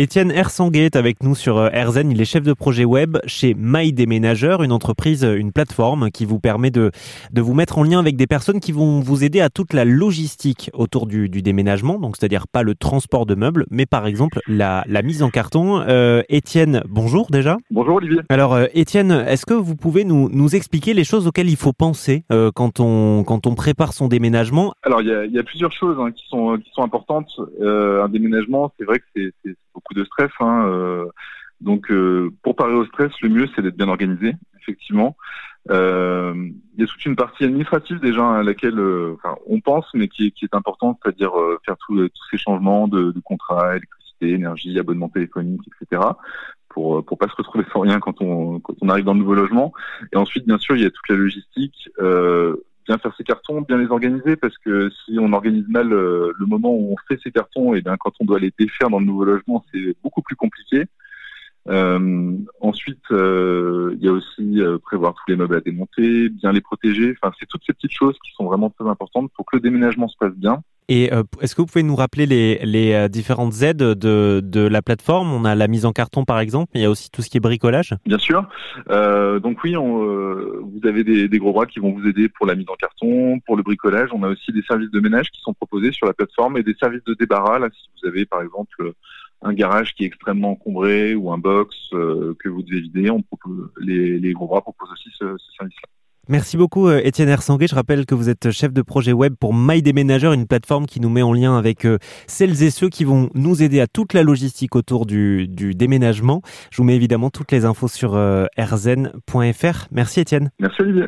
Étienne Ersanguet est avec nous sur RZN. Il est chef de projet web chez My Déménageur, une entreprise, une plateforme qui vous permet de, de vous mettre en lien avec des personnes qui vont vous aider à toute la logistique autour du, du déménagement. Donc, c'est-à-dire pas le transport de meubles, mais par exemple la, la mise en carton. Euh, Étienne, bonjour déjà. Bonjour Olivier. Alors, euh, Étienne, est-ce que vous pouvez nous, nous expliquer les choses auxquelles il faut penser euh, quand, on, quand on prépare son déménagement? Alors, il y a, y a, plusieurs choses hein, qui, sont, qui sont importantes. Euh, un déménagement, c'est vrai que c'est beaucoup de stress. Hein, euh, donc, euh, pour parer au stress, le mieux, c'est d'être bien organisé, effectivement. Euh, il y a toute une partie administrative déjà à laquelle enfin, on pense, mais qui est, qui est importante, c'est-à-dire faire tous ces changements de, de contrat, électricité, énergie, abonnement téléphonique, etc pour pour pas se retrouver sans rien quand on quand on arrive dans le nouveau logement. Et ensuite, bien sûr, il y a toute la logistique. Bien faire ses cartons, bien les organiser, parce que si on organise mal euh, le moment où on fait ses cartons, et bien quand on doit les défaire dans le nouveau logement, c'est beaucoup plus compliqué. Euh, ensuite, euh, il y a aussi prévoir tous les meubles à démonter, bien les protéger. Enfin, c'est toutes ces petites choses qui sont vraiment très importantes pour que le déménagement se passe bien. Et euh, est-ce que vous pouvez nous rappeler les, les euh, différentes aides de, de la plateforme? On a la mise en carton par exemple, mais il y a aussi tout ce qui est bricolage. Bien sûr. Euh, donc oui, on, euh, vous avez des, des, gros bras qui vont vous aider pour la mise en carton, pour le bricolage. On a aussi des services de ménage qui sont proposés sur la plateforme et des services de débarras. Là, si vous avez par exemple un garage qui est extrêmement encombré ou un box euh, que vous devez vider, on propose, les, les gros bras proposent aussi ce, ce service-là. Merci beaucoup euh, Étienne Ersanguet. Je rappelle que vous êtes chef de projet web pour My Déménageur, une plateforme qui nous met en lien avec euh, celles et ceux qui vont nous aider à toute la logistique autour du, du déménagement. Je vous mets évidemment toutes les infos sur rzn.fr. Merci Étienne. Merci Olivier.